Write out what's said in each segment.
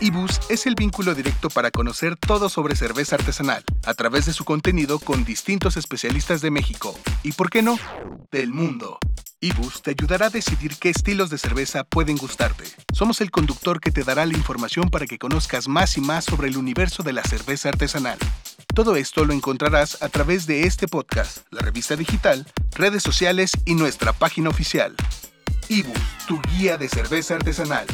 Ibus es el vínculo directo para conocer todo sobre cerveza artesanal, a través de su contenido con distintos especialistas de México y, por qué no, del mundo. Ibus te ayudará a decidir qué estilos de cerveza pueden gustarte. Somos el conductor que te dará la información para que conozcas más y más sobre el universo de la cerveza artesanal. Todo esto lo encontrarás a través de este podcast, la revista digital, redes sociales y nuestra página oficial. Ibus, tu guía de cerveza artesanal.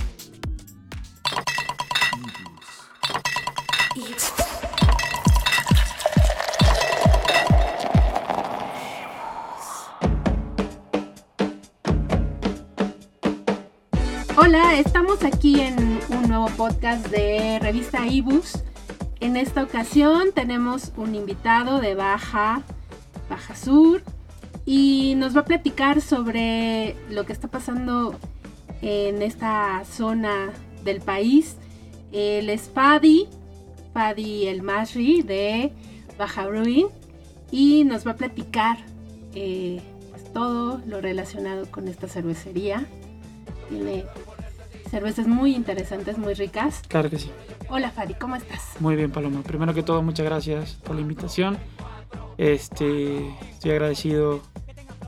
Hola, estamos aquí en un nuevo podcast de revista Ibus. En esta ocasión tenemos un invitado de Baja, Baja Sur, y nos va a platicar sobre lo que está pasando en esta zona del país. Él es Fadi, Fadi El Masri de Baja Ruin, y nos va a platicar eh, pues, todo lo relacionado con esta cervecería. Tiene cervezas muy interesantes, muy ricas. Claro que sí. Hola Fadi, ¿cómo estás? Muy bien, Paloma. Primero que todo, muchas gracias por la invitación. Este, estoy agradecido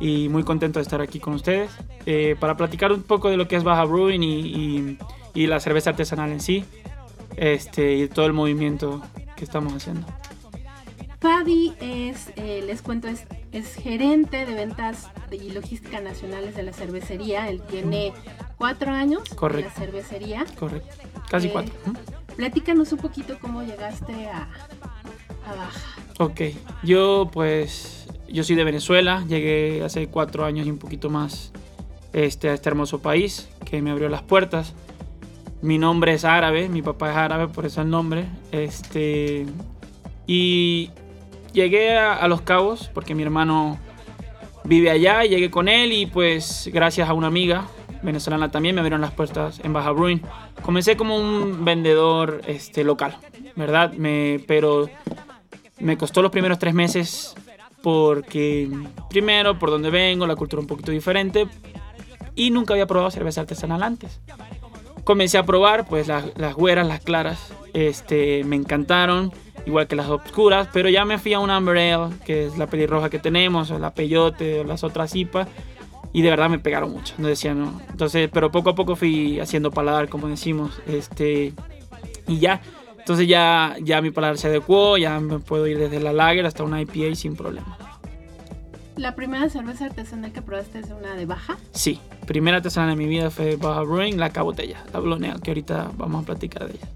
y muy contento de estar aquí con ustedes eh, para platicar un poco de lo que es Baja Brewing y, y, la cerveza artesanal en sí este, y todo el movimiento que estamos haciendo. Fadi es, eh, les cuento, es, es, gerente de ventas y logística nacionales de la cervecería. Él tiene cuatro años Correcto. en la cervecería. Correcto, casi Eh, cuatro. Platícanos un poquito cómo llegaste a, a Baja. Ok, yo pues, yo soy de Venezuela, llegué hace cuatro años y un poquito más este, a este hermoso país que me abrió las puertas. Mi nombre es árabe, mi papá es árabe, por eso el nombre. Este, y llegué a, a Los Cabos porque mi hermano vive allá y llegué con él y pues gracias a una amiga venezolana también me abrieron las puertas en Baja Bruin. Comencé como un vendedor este, local, ¿verdad? Me, pero me costó los primeros tres meses porque primero por donde vengo, la cultura un poquito diferente y nunca había probado cerveza artesanal antes. Comencé a probar pues las, las güeras, las claras, este, me encantaron, igual que las oscuras, pero ya me fui a una Amber Ale, que es la pelirroja que tenemos, o la peyote, o las otras IPA, y de verdad me pegaron mucho, no decía no. Entonces, pero poco a poco fui haciendo paladar, como decimos, este, y ya, entonces ya, ya mi paladar se adecuó, ya me puedo ir desde la lager hasta una IPA sin problema. ¿La primera cerveza artesanal que probaste es una de Baja? Sí, primera artesanal de mi vida fue Baja Brewing, la cabotella, la Blonde Ale, que ahorita vamos a platicar de ella.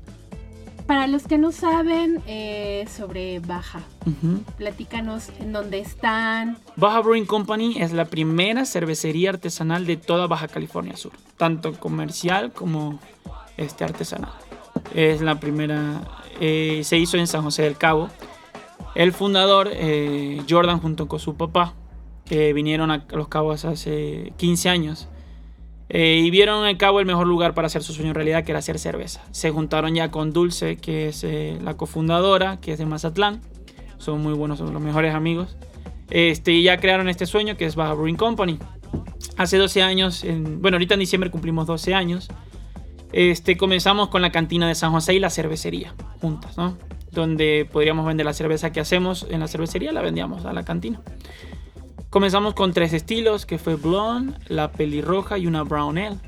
Para los que no saben eh, sobre Baja, Ujú. platícanos en dónde están. Baja Brewing Company es la primera cervecería artesanal de toda Baja California Sur, tanto comercial como este, artesanal. Es la primera, eh, se hizo en San José del Cabo. El fundador, eh, Jordan, junto con su papá, que vinieron a Los Cabos hace 15 años, eh, y vieron en Cabo el mejor lugar para hacer su sueño realidad, que era hacer cerveza. Se juntaron ya con Dulce, que es eh, la cofundadora, que es de Mazatlán. Son muy buenos, son los mejores amigos. Este, y ya crearon este sueño que es Baja Brewing Company. Hace 12 años, en- bueno, ahorita en diciembre cumplimos 12 años. Este, comenzamos con la cantina de San José y la cervecería juntas, ¿no? Donde podríamos vender la cerveza que hacemos en la cervecería, la vendíamos a la cantina. Comenzamos con tres estilos, que fue blonde, la pelirroja y una brown ale.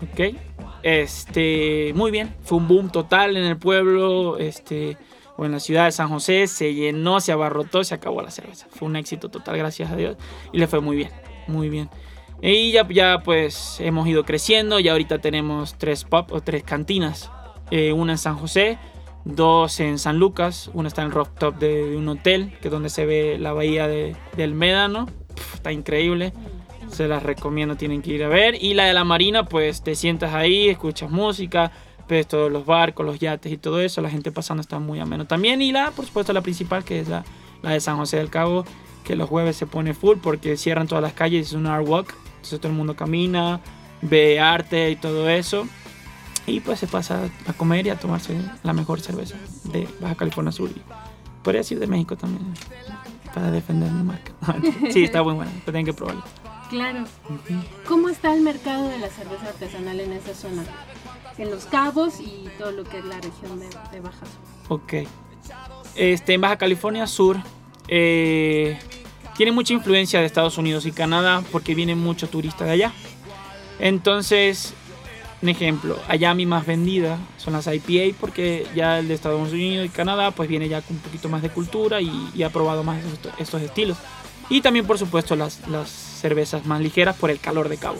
¿Ok? Este, muy bien, fue un boom total en el pueblo, este, o en la ciudad de San José, se llenó, se abarrotó, se acabó la cerveza. Fue un éxito total, gracias a Dios, y le fue muy bien, muy bien. Y ya, ya pues hemos ido creciendo, ya ahorita tenemos tres pub o tres cantinas, Eh, una en San José, dos en San Lucas, una está en el rooftop de, un hotel, que es donde se ve la bahía de- del Médano, está increíble. Se las recomiendo, tienen que ir a ver. Y la de la marina, pues te sientas ahí, escuchas música, ves todos los barcos, los yates y todo eso. La gente pasando está muy ameno también. Y la, por supuesto, la principal, que es la, la de San José del Cabo, que los jueves se pone full porque cierran todas las calles, es un art walk. Entonces todo el mundo camina, ve arte y todo eso. Y pues se pasa a comer y a tomarse la mejor cerveza de Baja California Sur. Y podría decir de México también, para defender mi marca. sí, está muy buena, pero tienen que probarlo. Claro. ¿Cómo está el mercado de la cerveza artesanal en esa zona? en Los Cabos y todo lo que es la región de, de Baja Sur. Ok. Este, en Baja California Sur eh, tiene mucha influencia de Estados Unidos y Canadá porque vienen muchos turistas de allá. Entonces, un ejemplo, allá mi más vendida son las IPA porque ya el de Estados Unidos y Canadá pues viene ya con un poquito más de cultura y, y ha probado más estos, estos estilos. Y también por supuesto las, las cervezas más ligeras por el calor de cabo.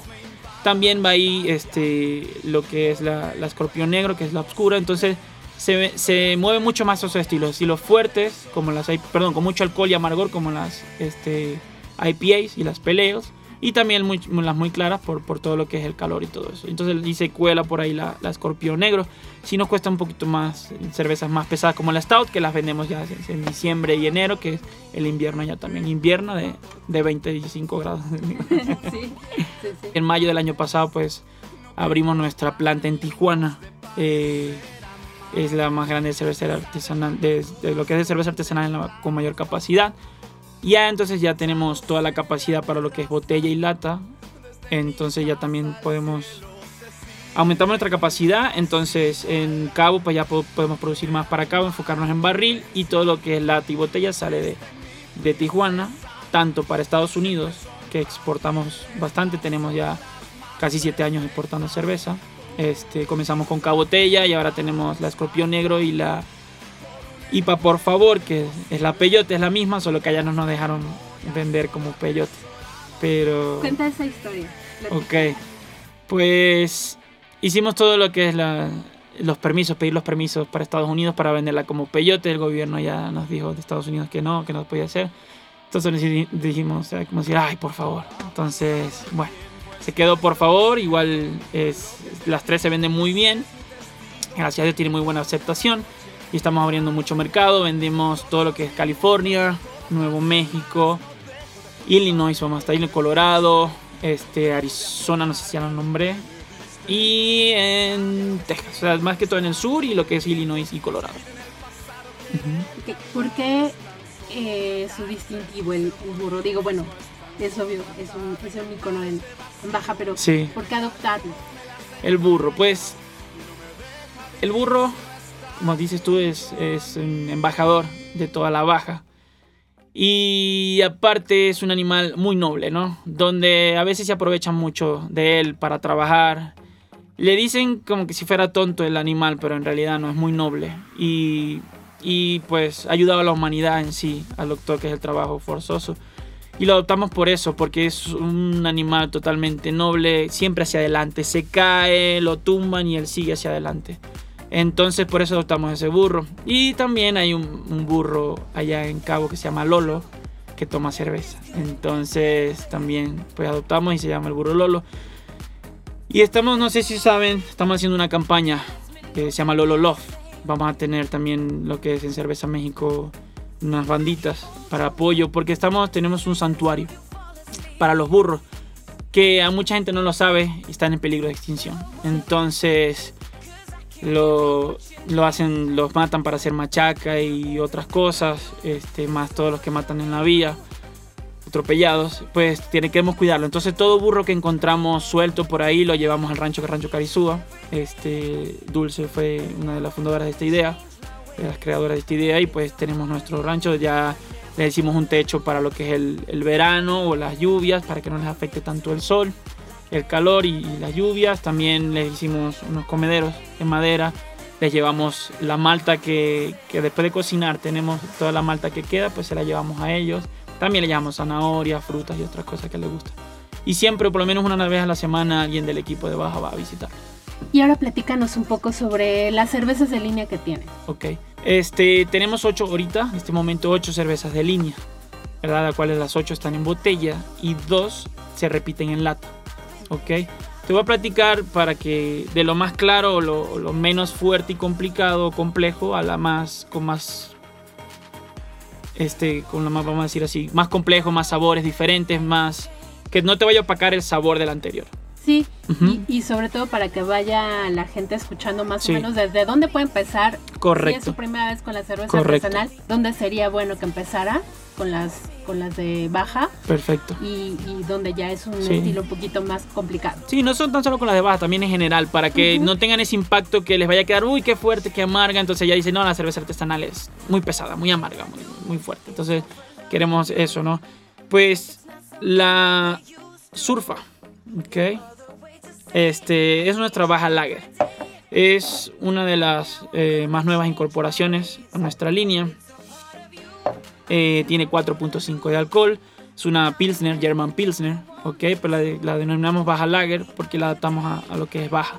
También va ahí este, lo que es la, escorpión negro, que es la oscura. Entonces se, se mueve mucho más esos estilos. Estilos fuertes, como las perdón, con mucho alcohol y amargor, como las este, IPAs y las peleos. Y también muy- las muy claras por, por todo lo que es el calor y todo eso. Entonces y se cuela por ahí la, la escorpión negro. Si nos cuesta un poquito más cervezas más pesadas como la Stout, que las vendemos ya en- diciembre y enero, que es el invierno ya también. Invierno de, de 25 grados. sí, sí, sí. en mayo del año pasado pues abrimos nuestra planta en Tijuana. Eh, es la más grande cervecera artesanal, de, de lo que es de cerveza artesanal en la- con mayor capacidad. Ya entonces ya tenemos toda la capacidad para lo que es botella y lata. Entonces ya también podemos aumentamos nuestra capacidad. Entonces en cabo pues ya po- podemos producir más para cabo, enfocarnos en barril y todo lo que es lata y botella sale de, de Tijuana, tanto para Estados Unidos, que exportamos bastante, tenemos ya casi 7 años exportando cerveza. Este, comenzamos con cabotella y ahora tenemos la escorpión negro y la IPA por favor, que es la peyote, es la misma, solo que allá no nos dejaron vender como peyote. Pero... Cuenta esa historia. Ok, pues hicimos todo lo que es la, los permisos, pedir los permisos para Estados Unidos para venderla como peyote. El gobierno ya nos dijo de Estados Unidos que no, que no podía hacer. Entonces dijimos, o sea, como decir, ay, por favor. Entonces, bueno, se quedó por favor. Igual es, las tres se venden muy bien. Gracias a Dios tiene muy buena aceptación. Y estamos abriendo mucho mercado. Vendemos todo lo que es California, Nuevo México, Illinois, vamos hasta ahí, Colorado, este, Arizona, no sé si ya lo nombré. Y en Texas, o sea, más que todo en el sur y lo que es Illinois y Colorado. Ok, ¿Por qué eh, su distintivo, el, el burro? Digo, bueno, es obvio, es un, es un icono en, en baja, pero Sí. ¿por qué adoptarlo? El burro, pues. El burro, como dices tú, es, un embajador de toda la baja. Y aparte es un animal muy noble, ¿no? Donde a veces se aprovechan mucho de él para trabajar. Le dicen como que si fuera tonto el animal, pero en realidad no, es muy noble. Y, pues ayudaba a la humanidad en sí, al doctor, que es el trabajo forzoso. Y lo adoptamos por eso, porque es un animal totalmente noble, siempre hacia adelante. Se cae, lo tumban y él sigue hacia adelante. Entonces por eso adoptamos ese burro. Y también hay un, burro allá en Cabo que se llama Lolo, que toma cerveza. Entonces también pues adoptamos y se llama el burro Lolo. Y estamos, no sé si saben, estamos haciendo una campaña que se llama Lolo Love. Vamos a tener también lo que es en Cerveza México unas banditas para apoyo porque estamos tenemos un santuario para los burros que a mucha gente no lo sabe están en peligro de extinción. Entonces lo, lo hacen, los matan para hacer machaca y otras cosas, este, más todos los que matan en la vía, atropellados, pues tiene, queremos cuidarlo. Entonces todo burro que encontramos suelto por ahí lo llevamos al rancho, Rancho Carizúa. Este, Dulce fue una de las fundadoras de esta idea, de las creadoras de esta idea, y pues tenemos nuestro rancho, ya le hicimos un techo para lo que es el, el verano o las lluvias, para que no les afecte tanto el sol, el calor y, y las lluvias. También les hicimos unos comederos de madera. Les llevamos la malta que, que después de cocinar tenemos toda la malta que queda, pues se la llevamos a ellos. También le llevamos zanahoria, frutas y otras cosas que les gustan. Y siempre, por lo menos una vez a la semana, alguien del equipo de baja va a visitar. Y ahora platícanos un poco sobre las cervezas de línea que tienen. Ok. Este, tenemos ocho ahorita, en este momento ocho cervezas de línea, ¿verdad? Las cuales las ocho están en botella y dos se repiten en lata. Ok. Te voy a platicar para que de lo más claro o lo, lo menos fuerte y complicado o complejo a la más con más este con la más vamos a decir así más complejo más sabores diferentes más que no te vaya a opacar el sabor del anterior Sí, y, y sobre todo para que vaya la gente escuchando más Sí. o menos desde dónde puede empezar Correcto. Es su primera vez con la cerveza Correcto. artesanal, ¿dónde sería bueno que empezara? Con las, con las de baja Perfecto. y, y donde ya es un Sí. estilo un poquito más complicado. Sí, no son tan solo con las de baja, también en general, para que Ujú. no tengan ese impacto que les vaya a quedar, uy, qué fuerte, qué amarga. Entonces ya dicen, no, la cerveza artesanal es muy pesada, muy amarga, muy, muy fuerte. Entonces queremos eso, ¿no? Pues la surfa, ¿ok? Este es nuestra baja lager. Es una de las eh, más nuevas incorporaciones a nuestra línea. Eh, tiene 4.5 de alcohol. Es una Pilsner, German Pilsner, ¿ok? Pero la, de- la denominamos baja lager porque la adaptamos a, lo que es baja.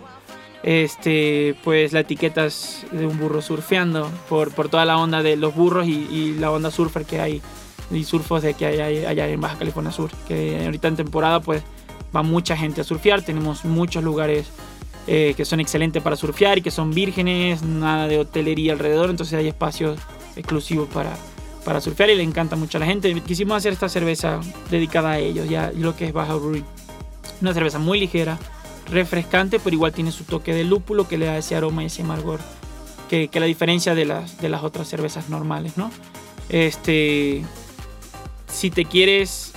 Este, pues la etiqueta es de un burro surfeando por, por toda la onda de los burros y, la onda surfer que hay y surfos de que hay- allá en Baja California Sur. Que ahorita en temporada pues va mucha gente a surfear. Tenemos muchos lugares eh, que son excelentes para surfear y que son vírgenes, nada de hotelería alrededor. Entonces hay espacios exclusivos para, para surfear y le encanta mucho a la gente. Quisimos hacer esta cerveza dedicada a ellos, ya lo que es Baja Brewery. Una cerveza muy ligera, refrescante, pero igual tiene su toque de lúpulo que le da ese aroma y ese amargor que, que la diferencia de las, de las otras cervezas normales, ¿no? Este, si te quieres,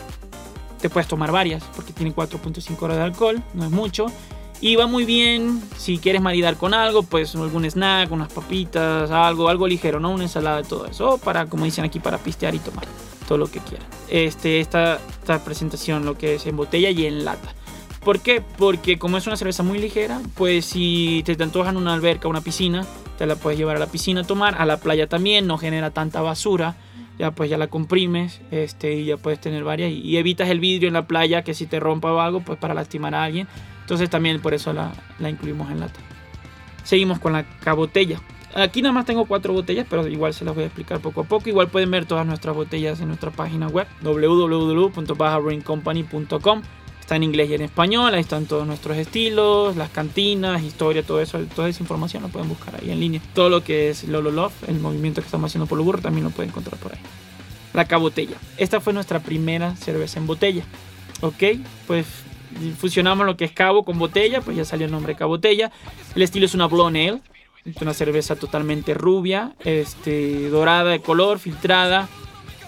te puedes tomar varias, porque tiene 4.5 horas de alcohol, no es mucho. Y va muy bien si quieres maridar con algo, pues algún snack, unas papitas, algo, algo ligero, ¿no? Una ensalada, todo eso. Para, como dicen aquí, para pistear y tomar todo lo que quieran. Este, esta, esta presentación, lo que es en botella y en lata. ¿Por qué? Porque como es una cerveza muy ligera, pues si te, te antojan una alberca, una piscina, te la puedes llevar a la piscina a tomar, a la playa también, no genera tanta basura, ya pues ya la comprimes, este, y ya puedes tener varias y, y evitas el vidrio en la playa que si te rompa o algo, pues para lastimar a alguien. Entonces también por eso la, la incluimos en lata. Seguimos con la cabotella. Aquí nada más tengo cuatro botellas, pero igual se las voy a explicar poco a poco. Igual pueden ver todas nuestras botellas en nuestra página web www.bajabraincompany.com. Está en inglés y en español, ahí están todos nuestros estilos, las cantinas, historia, todo eso, toda esa información lo pueden buscar ahí en línea. Todo lo que es Lolo Love, el movimiento que estamos haciendo por lo burro, también lo pueden encontrar por ahí. La cabotella. Esta fue nuestra primera cerveza en botella. ¿Ok? Pues fusionamos lo que es cabo con botella, pues ya salió el nombre cabotella. El estilo es una blonde ale, es una cerveza totalmente rubia, este, dorada de color, filtrada.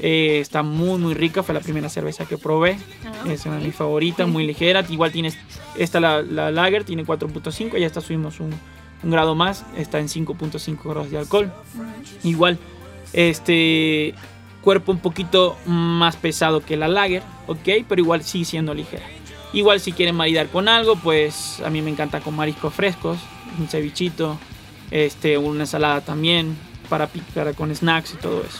Eh, está muy muy rica, fue la primera cerveza que probé. Ah, Es una de mis favoritas, muy ligera. Igual tienes, esta la, la lager tiene 4.5, ya esta subimos un, un grado más, está en 5.5 grados de alcohol. Igual, este cuerpo un poquito más pesado que la lager, ok, pero igual sigue siendo ligera. Igual si quieren maridar con algo, pues a mí me encanta con mariscos frescos, un cevichito, este, una ensalada también para picar con snacks y todo eso.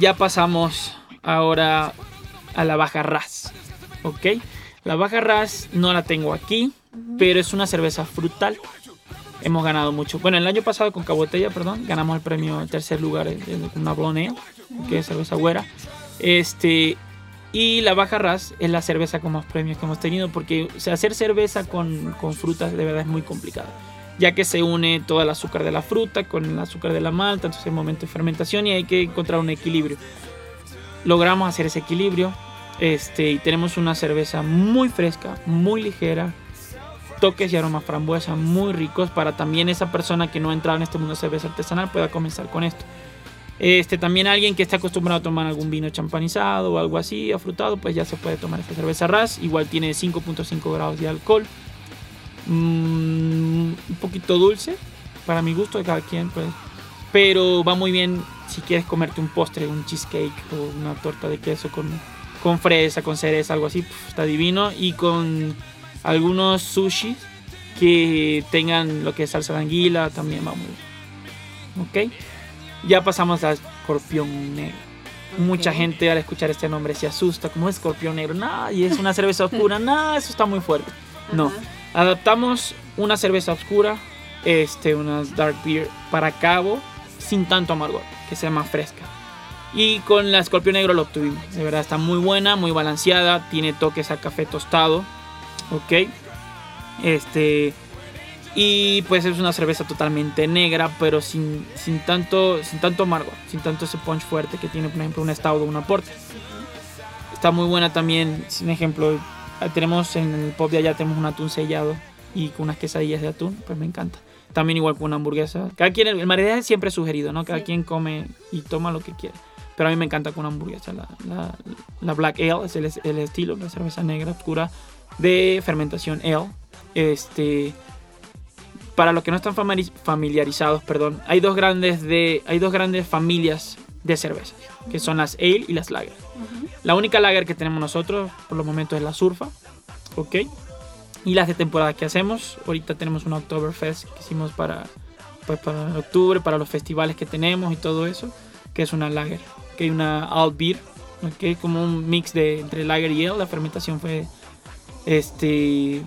Ya pasamos ahora a la baja ras, ok. La baja ras no la tengo aquí, pero es una cerveza frutal. Hemos ganado mucho. Bueno, el año pasado con Cabotella, perdón, ganamos el premio en tercer lugar en una Blonde Ale, que es cerveza güera. Este, y la Baja Ras es la cerveza con más premios que hemos tenido, porque hacer cerveza con, con frutas de verdad es muy complicado, ya que se une todo el azúcar de la fruta con el azúcar de la malta, entonces es momento de fermentación y hay que encontrar un equilibrio. Logramos hacer ese equilibrio este, y tenemos una cerveza muy fresca, muy ligera, toques y aromas frambuesa muy ricos para también esa persona que no ha entrado en este mundo de cerveza artesanal pueda comenzar con esto. Este, también alguien que esté acostumbrado a tomar algún vino champanizado o algo así, afrutado, pues ya se puede tomar esta cerveza RAS. Igual tiene 5.5 grados de alcohol. Mm, un poquito dulce, para mi gusto de cada quien, pues. Pero va muy bien si quieres comerte un postre, un cheesecake o una torta de queso con, con fresa, con cereza, algo así. está divino. Y con algunos sushis que tengan lo que es salsa de anguila, también va muy bien. ¿Ok? Ya pasamos a escorpión negro. Mucha Ok. gente al escuchar este nombre se asusta, como escorpión negro, no, y es una cerveza oscura, no, eso está muy fuerte. No, adaptamos una cerveza oscura, este, una dark beer para cabo, sin tanto amargor, que sea más fresca. Y con la escorpión negro lo obtuvimos, de verdad está muy buena, muy balanceada, tiene toques a café tostado, ok. Este, y pues es una cerveza totalmente negra, pero sin, sin, tanto, sin tanto amargo, sin tanto ese punch fuerte que tiene, por ejemplo, un Stout o una Porter. Está muy buena también, sin ejemplo, tenemos en el pop de allá tenemos un atún sellado y con unas quesadillas de atún, pues me encanta. También igual con una hamburguesa. Cada quien, el maridaje siempre es sugerido, ¿no? Cada Sí. quien come y toma lo que quiere. Pero a mí me encanta con una hamburguesa. La, la- la Black Ale es el, el estilo, la cerveza negra oscura de fermentación ale. Este, para los que no están famili- familiarizados, perdón, hay dos grandes de, hay dos grandes familias de cervezas, que son las ale y las lager. Ujú. La única lager que tenemos nosotros por los momentos es la surfa, ¿ok? Y las de temporada que hacemos, ahorita tenemos una Oktoberfest que hicimos para, pues para octubre, para los festivales que tenemos y todo eso, que es una lager, que hay una alt beer, ¿ok? Como un mix de entre lager y ale, la fermentación fue este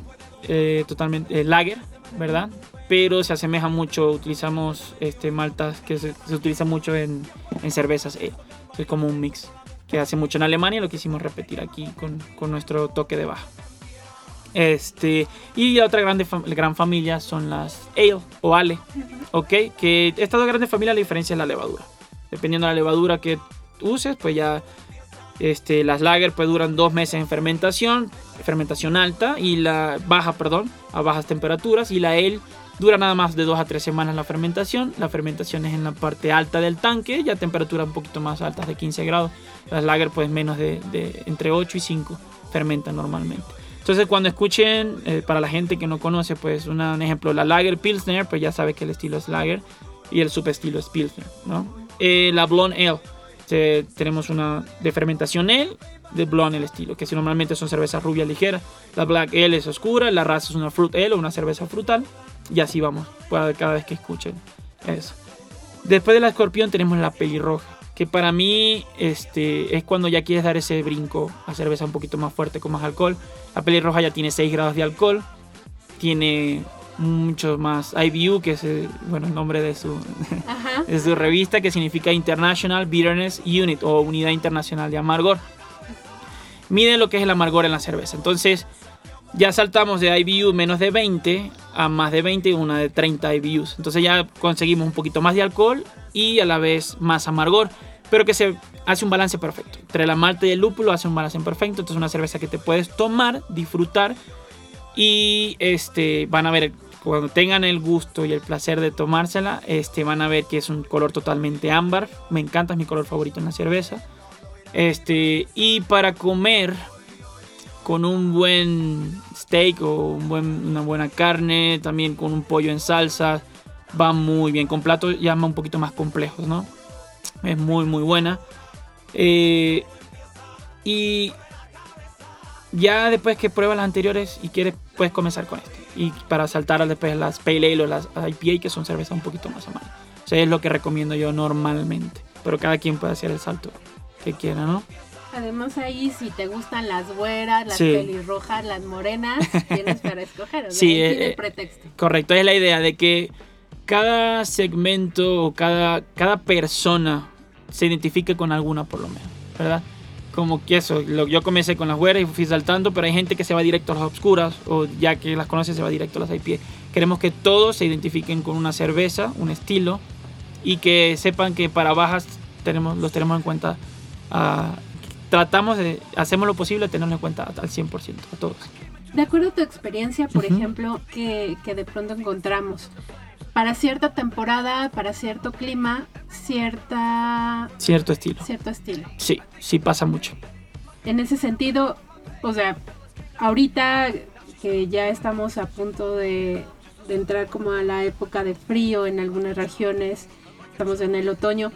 eh, totalmente eh, lager, ¿verdad? Pero se asemeja mucho, utilizamos este maltas que se, se utiliza mucho en, en cervezas ale. Es como un mix que hace mucho en Alemania, lo quisimos repetir aquí con, con nuestro toque de baja. Este, y la otra grande fam- gran familia son las ale o ale, ok, que estas dos grandes familias la diferencia es la levadura. Dependiendo de la levadura que uses, pues ya este, las lager pues duran dos meses en fermentación, fermentación alta y la baja, perdón, a bajas temperaturas y la ale dura nada más de dos a tres semanas la fermentación. La fermentación es en la parte alta del tanque, ya temperaturas un poquito más altas de 15 grados. Las lager pues menos de, de entre 8 y 5 fermentan normalmente. Entonces cuando escuchen, eh, para la gente que no conoce, pues un ejemplo, la Lager Pilsner, pues ya sabe que el estilo es Lager y el subestilo es Pilsner, ¿no? Eh, la Blonde Ale, eh, tenemos una de fermentación Ale, de Blonde el estilo, que si normalmente son cervezas rubias ligeras. La Black Ale es oscura, la raza es una Fruit Ale o una cerveza frutal. Y así vamos, cada vez que escuchen eso. Después de la escorpión tenemos la pelirroja, que para mí este, es cuando ya quieres dar ese brinco a cerveza un poquito más fuerte con más alcohol. La pelirroja ya tiene 6 grados de alcohol, tiene mucho más IBU, que es el, bueno, el nombre de su, de su revista, que significa International Bitterness Unit o Unidad Internacional de Amargor. Mide lo que es el amargor en la cerveza. Entonces, ya saltamos de IBU menos de 20 a más de 20 y una de 30 IBUs. Entonces ya conseguimos un poquito más de alcohol y a la vez más amargor, pero que se hace un balance perfecto. Entre la malta y el lúpulo hace un balance perfecto. Entonces una cerveza que te puedes tomar, disfrutar y este van a ver cuando tengan el gusto y el placer de tomársela, este van a ver que es un color totalmente ámbar. Me encanta, es mi color favorito en la cerveza. Este, y para comer con un buen steak o un buen- una buena carne, también con un pollo en salsa, va muy bien. Con platos ya un poquito más complejos, ¿no? Es muy, muy buena. Eh, y ya después que pruebas las anteriores y quieres, puedes comenzar con este. Y para saltar después las Pale Ale o las IPA, que son cervezas un poquito más amargas. O sea, es lo que recomiendo yo normalmente. Pero cada quien puede hacer el salto que quiera, ¿no? Además ahí si te gustan las güeras, las Sí. pelirrojas, las morenas, tienes para escoger. O sea, Sí, eh, tiene eh, pretexto. Correcto, es la idea de que cada segmento o cada, cada persona se identifique con alguna por lo menos, ¿verdad? Como que eso, lo- yo comencé con las güeras y fui saltando, pero hay gente que se va directo a las obscuras o ya que las conoce se va directo a las IPA. Queremos que todos se identifiquen con una cerveza, un estilo y que sepan que para bajas tenemos, los tenemos en cuenta. Ah, tratamos de, hacemos lo posible de tenerlo en cuenta al 100%, a todos. De acuerdo a tu experiencia, por Ujú. ejemplo, que, que de pronto encontramos para cierta temporada, para cierto clima, cierta Cierto estilo. cierto estilo. Sí, sí pasa mucho. En ese sentido, o sea, ahorita que ya estamos a punto de, de entrar como a la época de frío en algunas regiones, estamos en el otoño,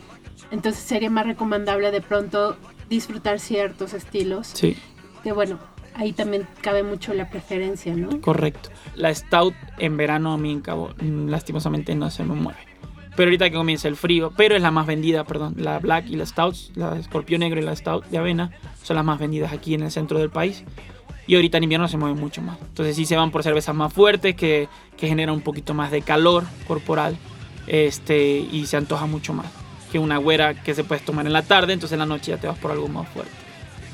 entonces sería más recomendable de pronto disfrutar ciertos estilos, Sí. que bueno, ahí también cabe mucho la preferencia, ¿no? Correcto. La Stout en verano a mí en Cabo mm, lastimosamente no se me mueve. Pero ahorita que comienza el frío, pero es la más vendida, perdón, la Black y la Stout, la Escorpión Negro y la Stout de avena son las más vendidas aquí en el centro del país. Y ahorita en invierno se mueven mucho más. Entonces sí se van por cervezas más fuertes que, que generan un poquito más de calor corporal este, y se antoja mucho más que una güera que se puedes tomar en la tarde, entonces en la noche ya te vas por algo más fuerte.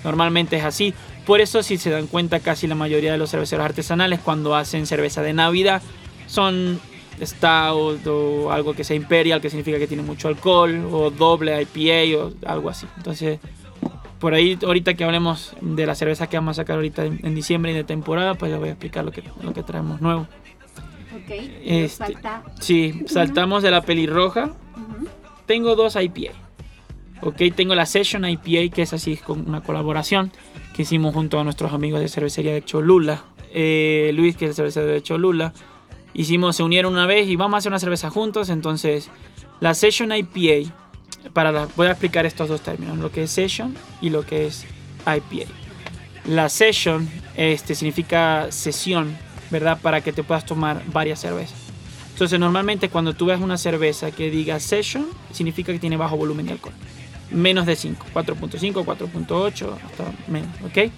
Normalmente es así. Por eso, si se dan cuenta, casi la mayoría de los cerveceros artesanales, cuando hacen cerveza de Navidad, son stout o algo que sea imperial, que significa que tiene mucho alcohol, o doble IPA o algo así. Entonces, por ahí, ahorita que hablemos de la cerveza que vamos a sacar ahorita en, en diciembre y de temporada, pues les voy a explicar lo que, lo que traemos nuevo. Ok. Este, falta. Sí, saltamos de la pelirroja. Tengo dos IPA. Ok, tengo la Session IPA, que es así con una colaboración que hicimos junto a nuestros amigos de cervecería de Cholula. Eh, Luis, que es el cervecero de Cholula. Hicimos, se unieron una vez y vamos a hacer una cerveza juntos. Entonces, la Session IPA, para la- voy a explicar estos dos términos, lo que es Session y lo que es IPA. La Session este, significa sesión, ¿verdad? Para que te puedas tomar varias cervezas. Entonces, normalmente cuando tú ves una cerveza que diga Session, significa que tiene bajo volumen de alcohol. Menos de 5, 4.5, 4.8, hasta menos, ¿ok?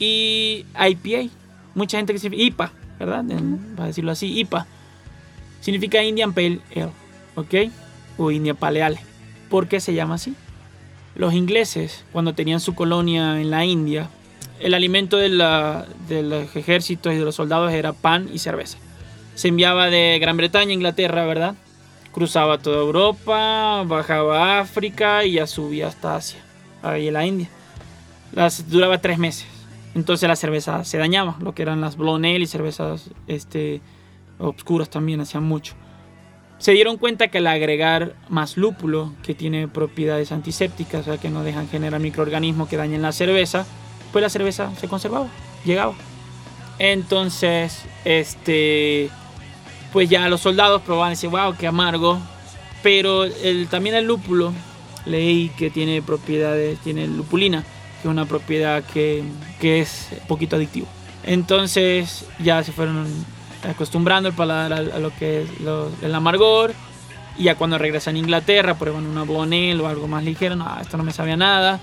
Y IPA, mucha gente que se IPA, ¿verdad? Para decirlo así, IPA. Significa Indian Pale Ale, ¿ok? O India Pale Ale. ¿Por qué se llama así? Los ingleses, cuando tenían su colonia en la India, el alimento de, la- y de los soldados era pan y cerveza. Se enviaba de Gran Bretaña a Inglaterra, ¿verdad? Cruzaba toda Europa, bajaba a África y ya subía hasta Asia, ahí en la India. Las, duraba tres meses. Entonces la cerveza se dañaba, lo que eran las blonde y cervezas este, obscuras también hacían mucho. Se dieron cuenta que al agregar más lúpulo, que tiene propiedades antisépticas, o sea que no dejan generar microorganismos que dañen la cerveza, pues la cerveza se conservaba, llegaba. Entonces, este, pues ya los soldados probaban y decían, wow, qué amargo. Pero también el lúpulo, leí que tiene propiedades, tiene lupulina, que es una propiedad que, que es un poquito adictivo. Entonces ya se fueron acostumbrando el paladar a, lo que es el amargor. Y ya cuando regresan a Inglaterra, prueban una Bonel o algo más ligero. No, esto no me sabía nada.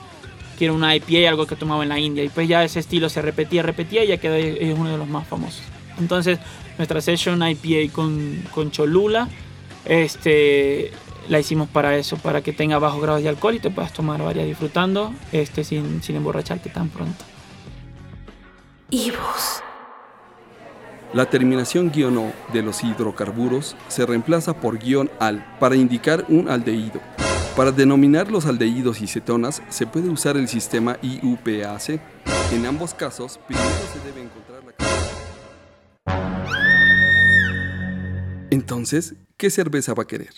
Quiero una IPA, algo que tomaba en la India. Y pues ya ese estilo se repetía, repetía y ya quedó es uno de los más famosos. Entonces, nuestra session IPA con, con Cholula, este, la hicimos para eso, para que tenga bajos grados de alcohol y te puedas tomar varias disfrutando, este, sin, sin emborracharte tan pronto. Ibus. La terminación guion "-o" de los hidrocarburos se reemplaza por guion "-al" para indicar un aldehído. Para denominar los aldehídos y cetonas se puede usar el sistema IUPAC. En ambos casos, primero se debe encontrar la Entonces, ¿qué cerveza va a querer?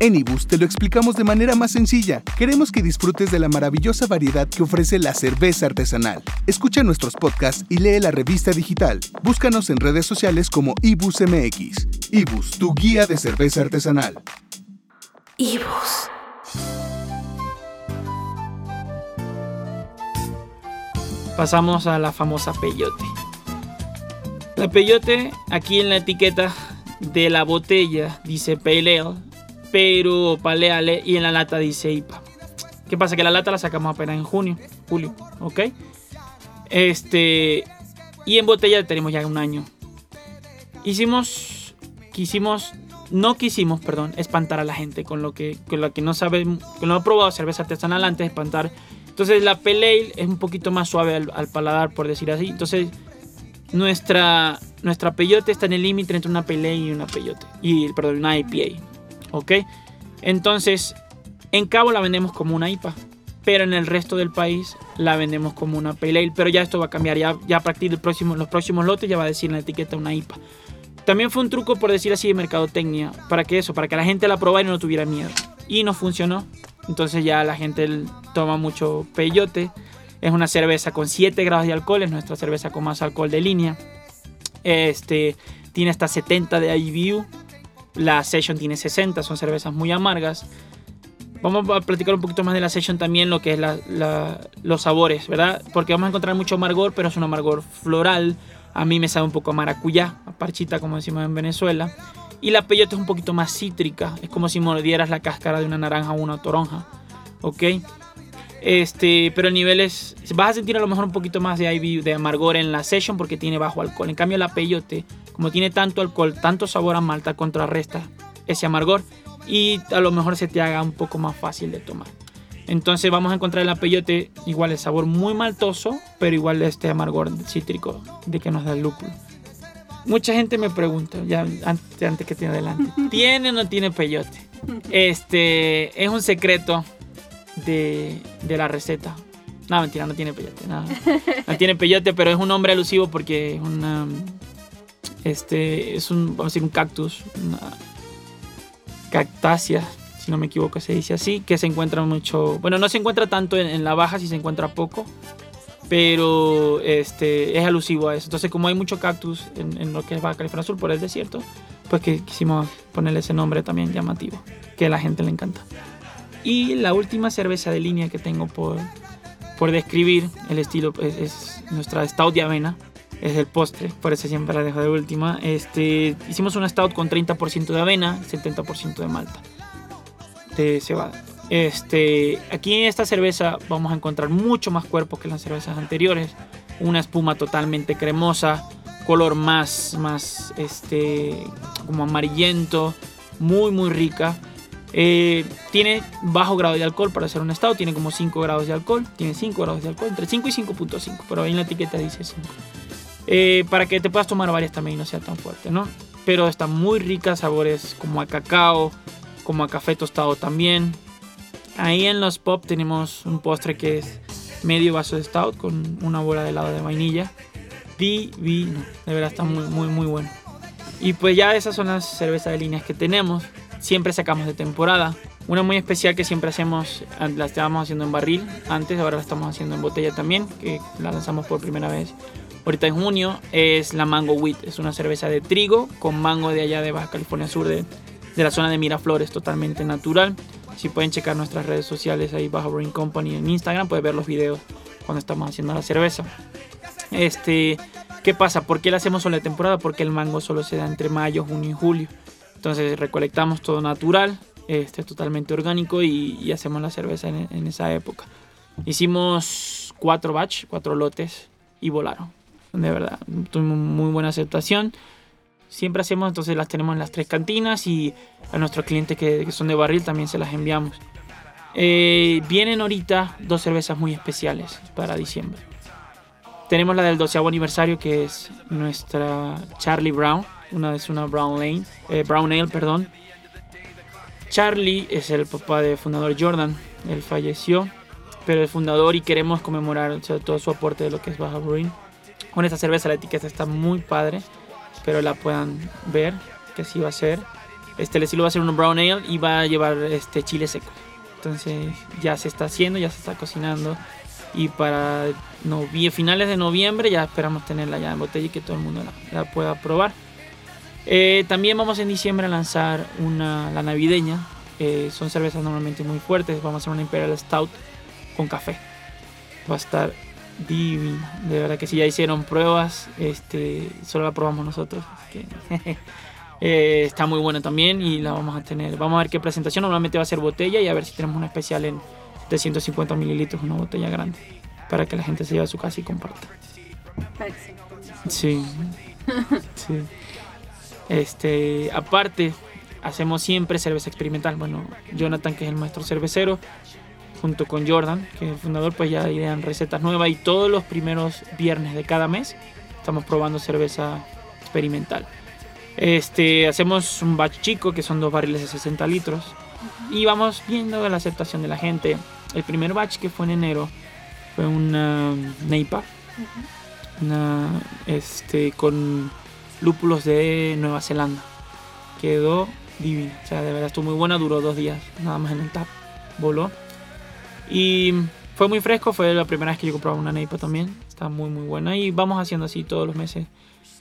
En Ibus te lo explicamos de manera más sencilla. Queremos que disfrutes de la maravillosa variedad que ofrece la cerveza artesanal. Escucha nuestros podcasts y lee la revista digital. Búscanos en redes sociales como Ibus MX. Ibus, tu guía de cerveza artesanal. Ibus. Pasamos a la famosa peyote. La peyote, aquí en la etiqueta de la botella dice Pale Ale, pero Pale Ale y en la lata dice IPA. ¿Qué pasa? Que la lata la sacamos apenas en junio, julio, ¿ok? Este, y en botella tenemos ya un año. Hicimos, quisimos, no quisimos, perdón, espantar a la gente con lo que, con lo que no sabe, que no ha probado cerveza artesanal antes, espantar. Entonces la Pale Ale es un poquito más suave al, al paladar, por decir así. Entonces nuestra, nuestra peyote está en el límite entre una Pale Ale y una peyote. Y, perdón, una IPA. ¿Ok? Entonces, en Cabo la vendemos como una IPA. Pero en el resto del país la vendemos como una Pale Ale. Pero ya esto va a cambiar. Ya, ya a partir de próximo, los próximos lotes ya va a decir en la etiqueta una IPA. También fue un truco, por decir así, de mercadotecnia. ¿Para que eso? Para que la gente la probara y no tuviera miedo. Y no funcionó. Entonces ya la gente toma mucho peyote. Es una cerveza con 7 grados de alcohol. Es nuestra cerveza con más alcohol de línea. Este, tiene hasta 70 de IBU. La Session tiene 60. Son cervezas muy amargas. Vamos a platicar un poquito más de la Session también, lo que es los sabores, ¿verdad? Porque vamos a encontrar mucho amargor, pero es un amargor floral. A mí me sabe un poco a maracuyá, a parchita, como decimos en Venezuela. Y la peyote es un poquito más cítrica. Es como si mordieras la cáscara de una naranja o una toronja. ¿Ok? Este, pero el nivel es. Vas a sentir a lo mejor un poquito más de IBU, de amargor en la session porque tiene bajo alcohol. En cambio, la peyote, como tiene tanto alcohol, tanto sabor a malta, contrarresta ese amargor y a lo mejor se te haga un poco más fácil de tomar. Entonces, vamos a encontrar en la peyote igual el sabor muy maltoso, pero igual este amargor cítrico de que nos da el lúpulo. Mucha gente me pregunta, ya antes, antes que te adelante, ¿tiene o no tiene peyote? Este es un secreto de, de la receta. No, mentira, no tiene peyote. No, no tiene peyote, pero es un nombre alusivo porque es una, Este es un, vamos a decir, un cactus, una cactácea, si no me equivoco se dice así, que se encuentra mucho, bueno, no se encuentra tanto en, en la baja, si se encuentra poco, pero este es alusivo a eso. Entonces, como hay mucho cactus en, en lo que es Baja California Sur por el desierto, pues que quisimos ponerle ese nombre también llamativo, que a la gente le encanta. Y la última cerveza de línea que tengo por, por describir, el estilo es, es nuestra stout de avena, es el postre, por eso siempre la dejo de última. Este, hicimos una stout con 30% de avena, 70% de malta, de cebada. Este, aquí en esta cerveza vamos a encontrar mucho más cuerpo que las cervezas anteriores, una espuma totalmente cremosa, color más, más, este, como amarillento, muy, muy rica. Eh, tiene bajo grado de alcohol para ser un estado, tiene como 5 grados de alcohol, tiene 5 grados de alcohol, entre 5 y 5.5, pero ahí en la etiqueta dice 5. Eh, para que te puedas tomar varias también y no sea tan fuerte, ¿no? Pero está muy rica, sabores como a cacao, como a café tostado también. Ahí en los pop tenemos un postre que es medio vaso de stout con una bola de helado de vainilla. Divino, de verdad está muy, muy, muy bueno. Y pues ya esas son las cervezas de líneas que tenemos. Siempre sacamos de temporada. Una muy especial que siempre hacemos, la estábamos haciendo en barril antes, ahora la estamos haciendo en botella también, que la lanzamos por primera vez ahorita en junio, es la Mango Wheat. Es una cerveza de trigo con mango de allá de Baja California Sur, de, de la zona de Miraflores, totalmente natural. Si pueden checar nuestras redes sociales ahí, Baja Brewing Company en Instagram, pueden ver los videos cuando estamos haciendo la cerveza. Este, ¿Qué pasa? ¿Por qué la hacemos solo de temporada? Porque el mango solo se da entre mayo, junio y julio. Entonces recolectamos todo natural, este, totalmente orgánico y, y hacemos la cerveza en, en, esa época. Hicimos cuatro batch, cuatro lotes y volaron. De verdad, tuvimos muy buena aceptación. Siempre hacemos, entonces las tenemos en las tres cantinas y a nuestros clientes que, que son de barril también se las enviamos. Eh, vienen ahorita dos cervezas muy especiales para diciembre. Tenemos la del 12 aniversario que es nuestra Charlie Brown. Una es una Brown Lane, eh, Brown Ale, perdón. Charlie es el papá del fundador Jordan. Él falleció, pero el fundador y queremos conmemorar o sea, todo su aporte de lo que es Baja Brewing. Con esta cerveza la etiqueta está muy padre, pero la puedan ver que sí va a ser. Este el estilo va a ser un brown ale y va a llevar este chile seco. Entonces ya se está haciendo, ya se está cocinando y para finales de noviembre ya esperamos tenerla ya en botella y que todo el mundo la, la pueda probar. Eh, también vamos en diciembre a lanzar una, la navideña. Eh, son cervezas normalmente muy fuertes. Vamos a hacer una Imperial Stout con café. Va a estar divino. De verdad que si ya hicieron pruebas, este, solo la probamos nosotros. Que, eh, está muy buena también y la vamos a tener. Vamos a ver qué presentación. Normalmente va a ser botella y a ver si tenemos una especial en de 150 mililitros, una botella grande. Para que la gente se lleve a su casa y comparta. Sí. sí. Este, aparte, hacemos siempre cerveza experimental. Bueno, Jonathan, que es el maestro cervecero, junto con Jordan, que es el fundador, pues ya idean recetas nuevas y todos los primeros viernes de cada mes estamos probando cerveza experimental. Este, hacemos un batch chico, que son dos barriles de 60 litros, y vamos viendo la aceptación de la gente. El primer batch que fue en enero fue una Neipa, una, este, con lúpulos de Nueva Zelanda. Quedó divino. O sea, de verdad estuvo muy buena. Duró dos días nada más en el tap. Voló. Y fue muy fresco. Fue la primera vez que yo compraba una Neipa también. Está muy, muy buena. Y vamos haciendo así todos los meses.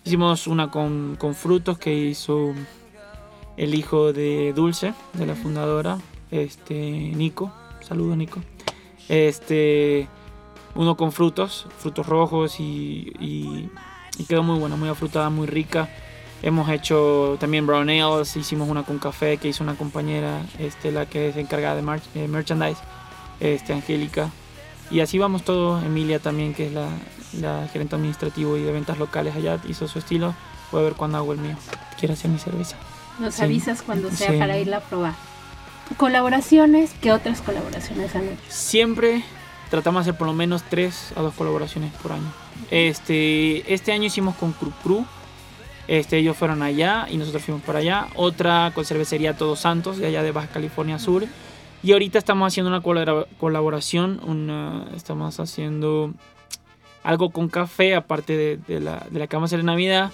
Hicimos una con, con frutos que hizo el hijo de Dulce, de la fundadora, este Nico. Saludos, Nico. Este. Uno con frutos, frutos rojos y, y y quedó muy buena, muy afrutada, muy rica. Hemos hecho también brown ales, hicimos una con café que hizo una compañera, este, la que es encargada de mer eh, merchandise, este, Angélica. Y así vamos todos. Emilia también, que es la, la, gerente administrativo y de ventas locales allá, hizo su estilo. Voy a ver cuándo hago el mío. Quiero hacer mi cerveza. Nos sí. avisas cuando sea sí. para irla a probar. ¿Colaboraciones? ¿Qué otras colaboraciones han hecho? Siempre tratamos de hacer por lo menos 3 a 2 colaboraciones por año. Este, este año hicimos con Cru Cru. Este, ellos fueron allá y nosotros fuimos para allá. Otra con cervecería Todos Santos, de allá de Baja California Sur. Y ahorita estamos haciendo una colaboración. Estamos haciendo algo con café, aparte de, de, la, de la que vamos a hacer en Navidad.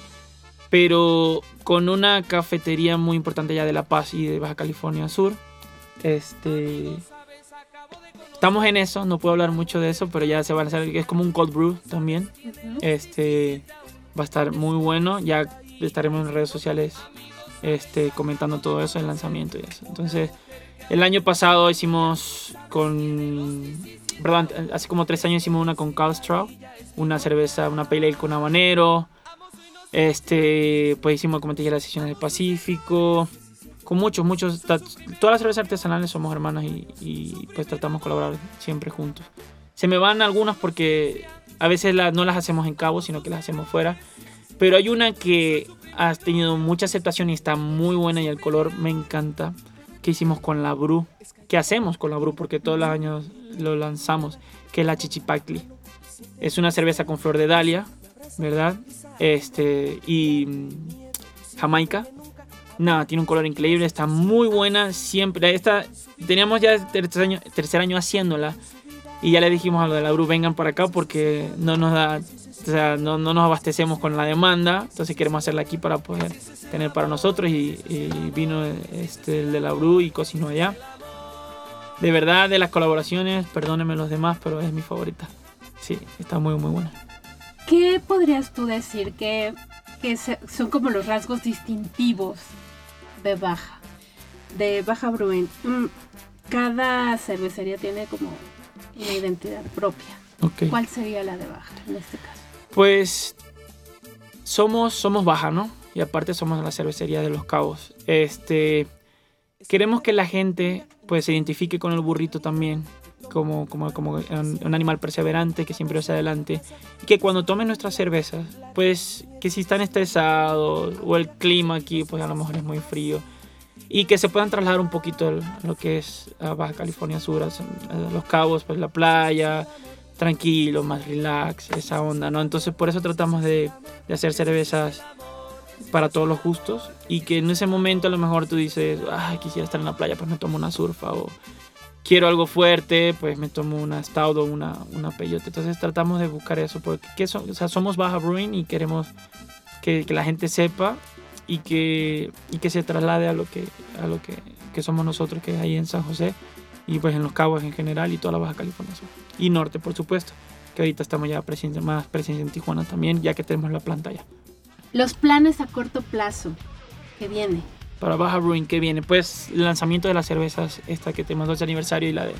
pero con una cafetería muy importante ya de La Paz y de Baja California Sur. Este, estamos en eso, no puedo hablar mucho de eso, pero ya se va a hacer, es como un cold brew también. Este, va a estar muy bueno, ya estaremos en redes sociales este, comentando todo eso, el lanzamiento y eso. Entonces, el año pasado hicimos con, perdón, hace como tres años hicimos una con Carl Straw, una cerveza, una pale ale con habanero. Este, pues hicimos, como te dije, las sesiones del Pacífico. Con muchos, muchos. Todas las cervezas artesanales somos hermanos y, y, pues tratamos de colaborar siempre juntos. Se me van algunas porque a veces la, no las hacemos en Cabo, sino que las hacemos fuera. Pero hay una que ha tenido mucha aceptación y está muy buena y el color me encanta. Que hicimos con la Bru. ¿Qué hacemos con la Bru? Porque todos los años lo lanzamos. Que es la Chichipacli. Es una cerveza con flor de dalia, ¿verdad? Este, y mm, Jamaica. Nada, tiene un color increíble, está muy buena siempre. Esta, teníamos ya tercer año, tercer año haciéndola y ya le dijimos a lo de la Bru, vengan para acá porque no nos da, o sea, no, no, nos abastecemos con la demanda, entonces queremos hacerla aquí para poder tener para nosotros y, vino este, el de la Bru y cocinó allá. De verdad, de las colaboraciones, perdónenme los demás, pero es mi favorita. Sí, está muy, muy buena. ¿Qué podrías tú decir que, que son como los rasgos distintivos de Baja? De Baja Bruin. Mm, cada cervecería tiene como una identidad propia. Okay. ¿Cuál sería la de Baja en este caso? Pues somos, somos Baja, ¿no? Y aparte somos la cervecería de Los Cabos. Este, queremos que la gente pues se identifique con el burrito también, como, como, como un, un, animal perseverante que siempre va adelante. Y que cuando tomen nuestras cervezas, pues que si están estresados o el clima aquí, pues a lo mejor es muy frío. Y que se puedan trasladar un poquito a lo que es a Baja California Sur, a Los Cabos, pues la playa, tranquilo, más relax, esa onda, ¿no? Entonces por eso tratamos de, de hacer cervezas para todos los gustos y que en ese momento a lo mejor tú dices, ay, quisiera estar en la playa, pues me tomo una surfa o quiero algo fuerte, pues me tomo una stout o una, una peyote. Entonces tratamos de buscar eso, porque ¿qué son? O sea, somos Baja Brewing y queremos que, que, la gente sepa y que, y que se traslade a lo, que, a lo que, que somos nosotros, que es ahí en San José y pues en Los Cabos en general y toda la Baja California Sur. Y Norte, por supuesto, que ahorita estamos ya presentes, más presentes en Tijuana también, ya que tenemos la planta allá. Los planes a corto plazo que viene. Para Baja Brewing, que viene? Pues el lanzamiento de las cervezas, esta que tenemos 12 aniversario y la de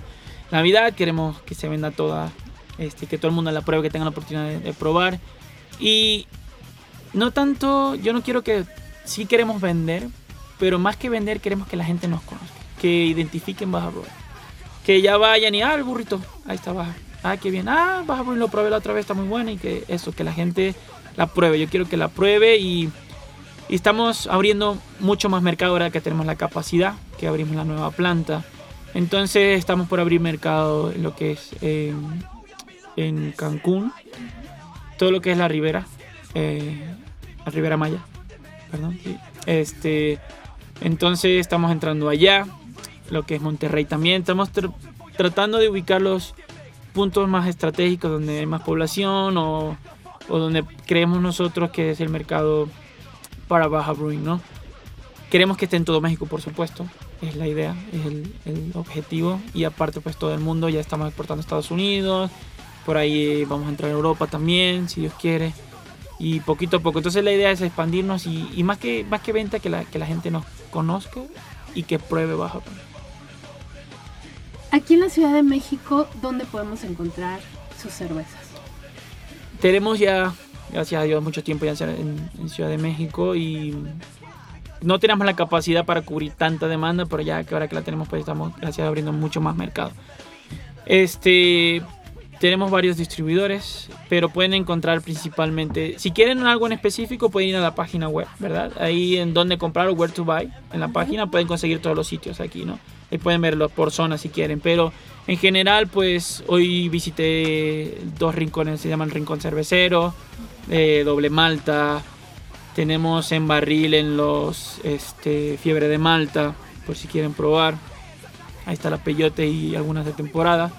Navidad. Queremos que se venda toda, este, que todo el mundo la pruebe, que tenga la oportunidad de, de, probar. Y no tanto, yo no quiero que, sí queremos vender, pero más que vender queremos que la gente nos conozca, que identifiquen Baja Brewing. Que ya vayan y, ah, el burrito, ahí está Baja. Ah, qué bien, ah, Baja Brewing lo probé la otra vez, está muy buena y que eso, que la gente la pruebe. Yo quiero que la pruebe y, y, estamos abriendo mucho más mercado ahora que tenemos la capacidad, que abrimos la nueva planta. Entonces estamos por abrir mercado en lo que es eh, en Cancún, todo lo que es la Ribera, eh, la Ribera Maya. Este, entonces estamos entrando allá, lo que es Monterrey también. Estamos tr tratando de ubicar los puntos más estratégicos donde hay más población o o donde creemos nosotros que es el mercado para Baja Brewing, ¿no? Queremos que esté en todo México, por supuesto, es la idea, es el, el, objetivo. Y aparte, pues todo el mundo ya estamos exportando a Estados Unidos, por ahí vamos a entrar a Europa también, si Dios quiere. Y poquito a poco. Entonces la idea es expandirnos y, y más, que, más que venta, que la, que la gente nos conozca y que pruebe Baja Brewing. Aquí en la Ciudad de México, ¿dónde podemos encontrar sus cervezas? tenemos ya, gracias a Dios, mucho tiempo ya en, en, Ciudad de México y no tenemos la capacidad para cubrir tanta demanda, pero ya que ahora que la tenemos, pues estamos, gracias, abriendo mucho más mercado. Este, tenemos varios distribuidores, pero pueden encontrar principalmente, si quieren algo en específico, pueden ir a la página web, ¿verdad? Ahí en donde comprar o where to buy, en la página pueden conseguir todos los sitios aquí, ¿no? Ahí pueden verlo por zona si quieren, pero en general, pues hoy visité dos rincones, se llaman Rincón Cervecero, eh, Doble Malta, tenemos en barril en los este, Fiebre de Malta, por si quieren probar. Ahí está la Peyote y algunas de temporada.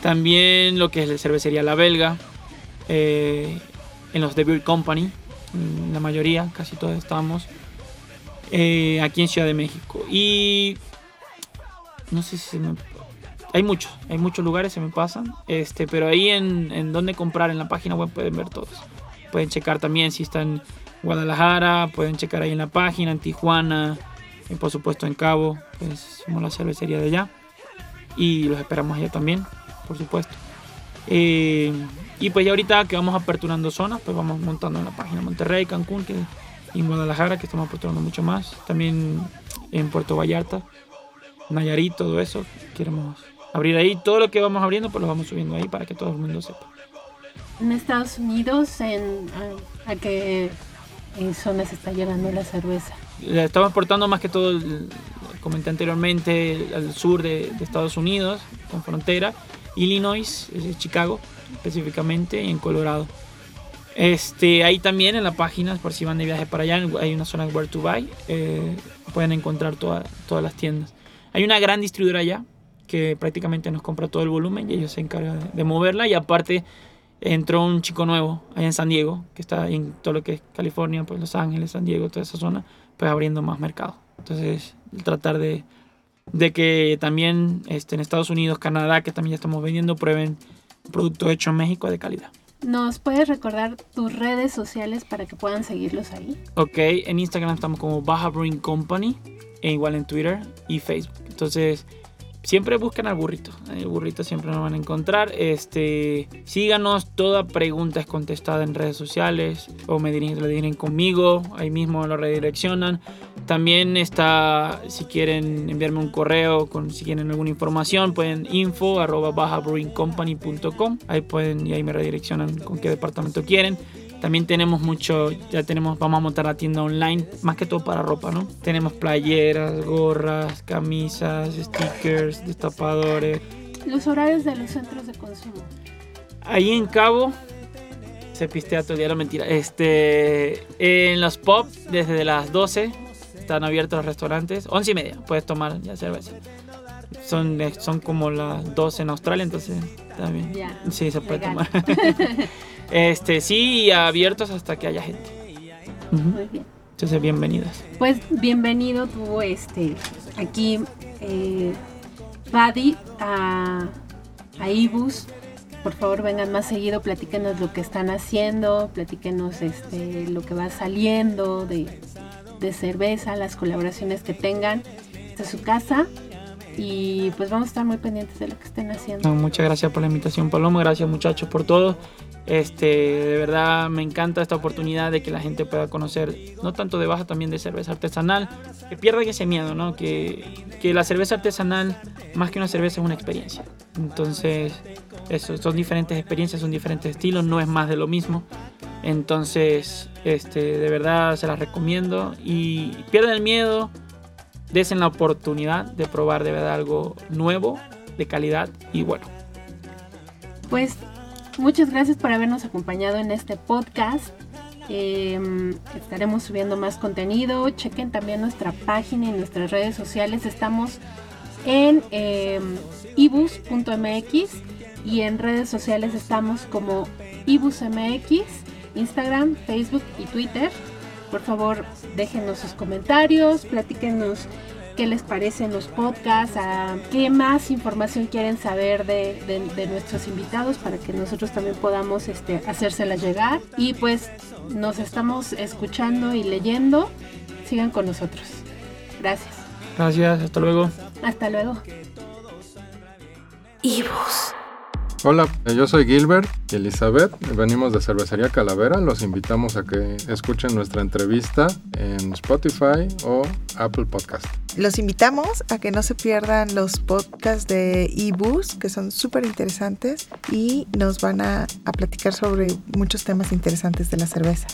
También lo que es la cervecería La Belga, eh, en los The Beer Company, mm, la mayoría, casi todos estamos, eh, aquí en Ciudad de México. Y no sé si se me... Hay muchos, hay muchos lugares, se me pasan, este, pero ahí en, donde comprar, en la página web pueden ver todos. Pueden checar también si están en Guadalajara, pueden checar ahí en la página, en Tijuana, y por supuesto en Cabo, pues somos la cervecería de allá. Y los esperamos allá también, por supuesto. Eh, y pues ya ahorita que vamos aperturando zonas, pues vamos montando en la página Monterrey, Cancún, que, y Guadalajara, que estamos aperturando mucho más. También en Puerto Vallarta, Nayarit, todo eso. Queremos abrir ahí. Todo lo que vamos abriendo, pues lo vamos subiendo ahí para que todo el mundo sepa. En Estados Unidos, en, a, a qué zonas está llegando la cerveza? La estamos exportando más que todo, comenté anteriormente, al sur de, de Estados Unidos, con frontera, Illinois, Chicago específicamente, y en Colorado. Este, ahí también en la página, por si van de viaje para allá, hay una zona where to buy, eh, pueden encontrar toda- todas las tiendas. Hay una gran distribuidora allá que prácticamente nos compra todo el volumen y ellos se encargan de, de moverla y aparte entró un chico nuevo allá en San Diego, que está en todo lo que es California, pues Los Ángeles, San Diego, toda esa zona, pues abriendo más mercado. Entonces, tratar de, de que también este, en Estados Unidos, Canadá, que también ya estamos vendiendo, prueben producto hecho en México de calidad. ¿Nos puedes recordar tus redes sociales para que puedan seguirlos ahí? Ok, en Instagram estamos como Baja Brewing Company, e igual en Twitter y Facebook. Entonces, siempre busquen al burrito. El burrito siempre nos van a encontrar. Este, síganos, toda pregunta es contestada en redes sociales o me dirigen, lo dirigen conmigo, ahí mismo lo redireccionan. También está, si quieren enviarme un correo, con, si quieren alguna información, pueden info arroba bajabrewingcompany.com. Ahí pueden y ahí me redireccionan con qué departamento quieren. También tenemos mucho, ya tenemos, vamos a montar la tienda online, más que todo para ropa, ¿no? Tenemos playeras, gorras, camisas, stickers, destapadores. Los horarios de los centros de consumo. Ahí en Cabo se pistea todo el día, no mentira. Este, en los pop, desde las 12 están abiertos los restaurantes. 11 y media, puedes tomar ya cerveza. Son, son como las 12 en Australia, entonces también. Ya. Sí, se puede legal. tomar. este, sí, y abiertos hasta que haya gente. Muy bien. Entonces, bienvenidas. Pues bienvenido tú, este, aquí, eh, Buddy, a, a Ibus. Por favor, vengan más seguido, platíquenos lo que están haciendo, platíquenos este, lo que va saliendo de, de cerveza, las colaboraciones que tengan. Esta es su casa y pues vamos a estar muy pendientes de lo que estén haciendo. No, muchas gracias por la invitación, Paloma. Gracias, muchachos, por todo. Este, de verdad me encanta esta oportunidad de que la gente pueda conocer, no tanto de baja, también de cerveza artesanal. Que pierdan ese miedo, ¿no? Que, la cerveza artesanal, más que una cerveza, es una experiencia. Entonces, eso, son diferentes experiencias, son diferentes estilos, no es más de lo mismo. Entonces, este, de verdad se las recomiendo y pierdan el miedo, desen la oportunidad de probar de verdad algo nuevo, de calidad y bueno. Pues muchas gracias por habernos acompañado en este podcast. Eh, estaremos subiendo más contenido. Chequen también nuestra página y nuestras redes sociales. Estamos en eh, ibus.mx y en redes sociales estamos como ibusmx, Instagram, Facebook y Twitter. Por favor, déjenos sus comentarios, platíquenos qué les parecen los podcasts, a qué más información quieren saber de, de- de nuestros invitados para que nosotros también podamos este, hacérselas llegar. Y pues nos estamos escuchando y leyendo. Sigan con nosotros. Gracias. Gracias, hasta luego. Hasta luego. Ibus. Hola, yo soy Gilbert y Elizabeth. Venimos de Cervecería Calavera. Los invitamos a que escuchen nuestra entrevista en Spotify o Apple Podcast. Los invitamos a que no se pierdan los podcasts de eBus, que son súper interesantes y nos van a, a platicar sobre muchos temas interesantes de la cerveza.